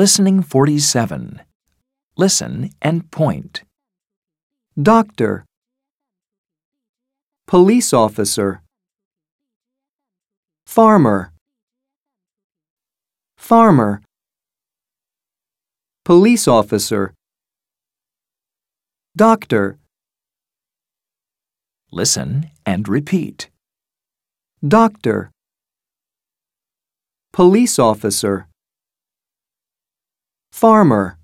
Listening 47. Listen and point. Doctor. Police officer. Farmer. Farmer. Police officer. Doctor. Listen and repeat. Doctor. Police officer. Farmer.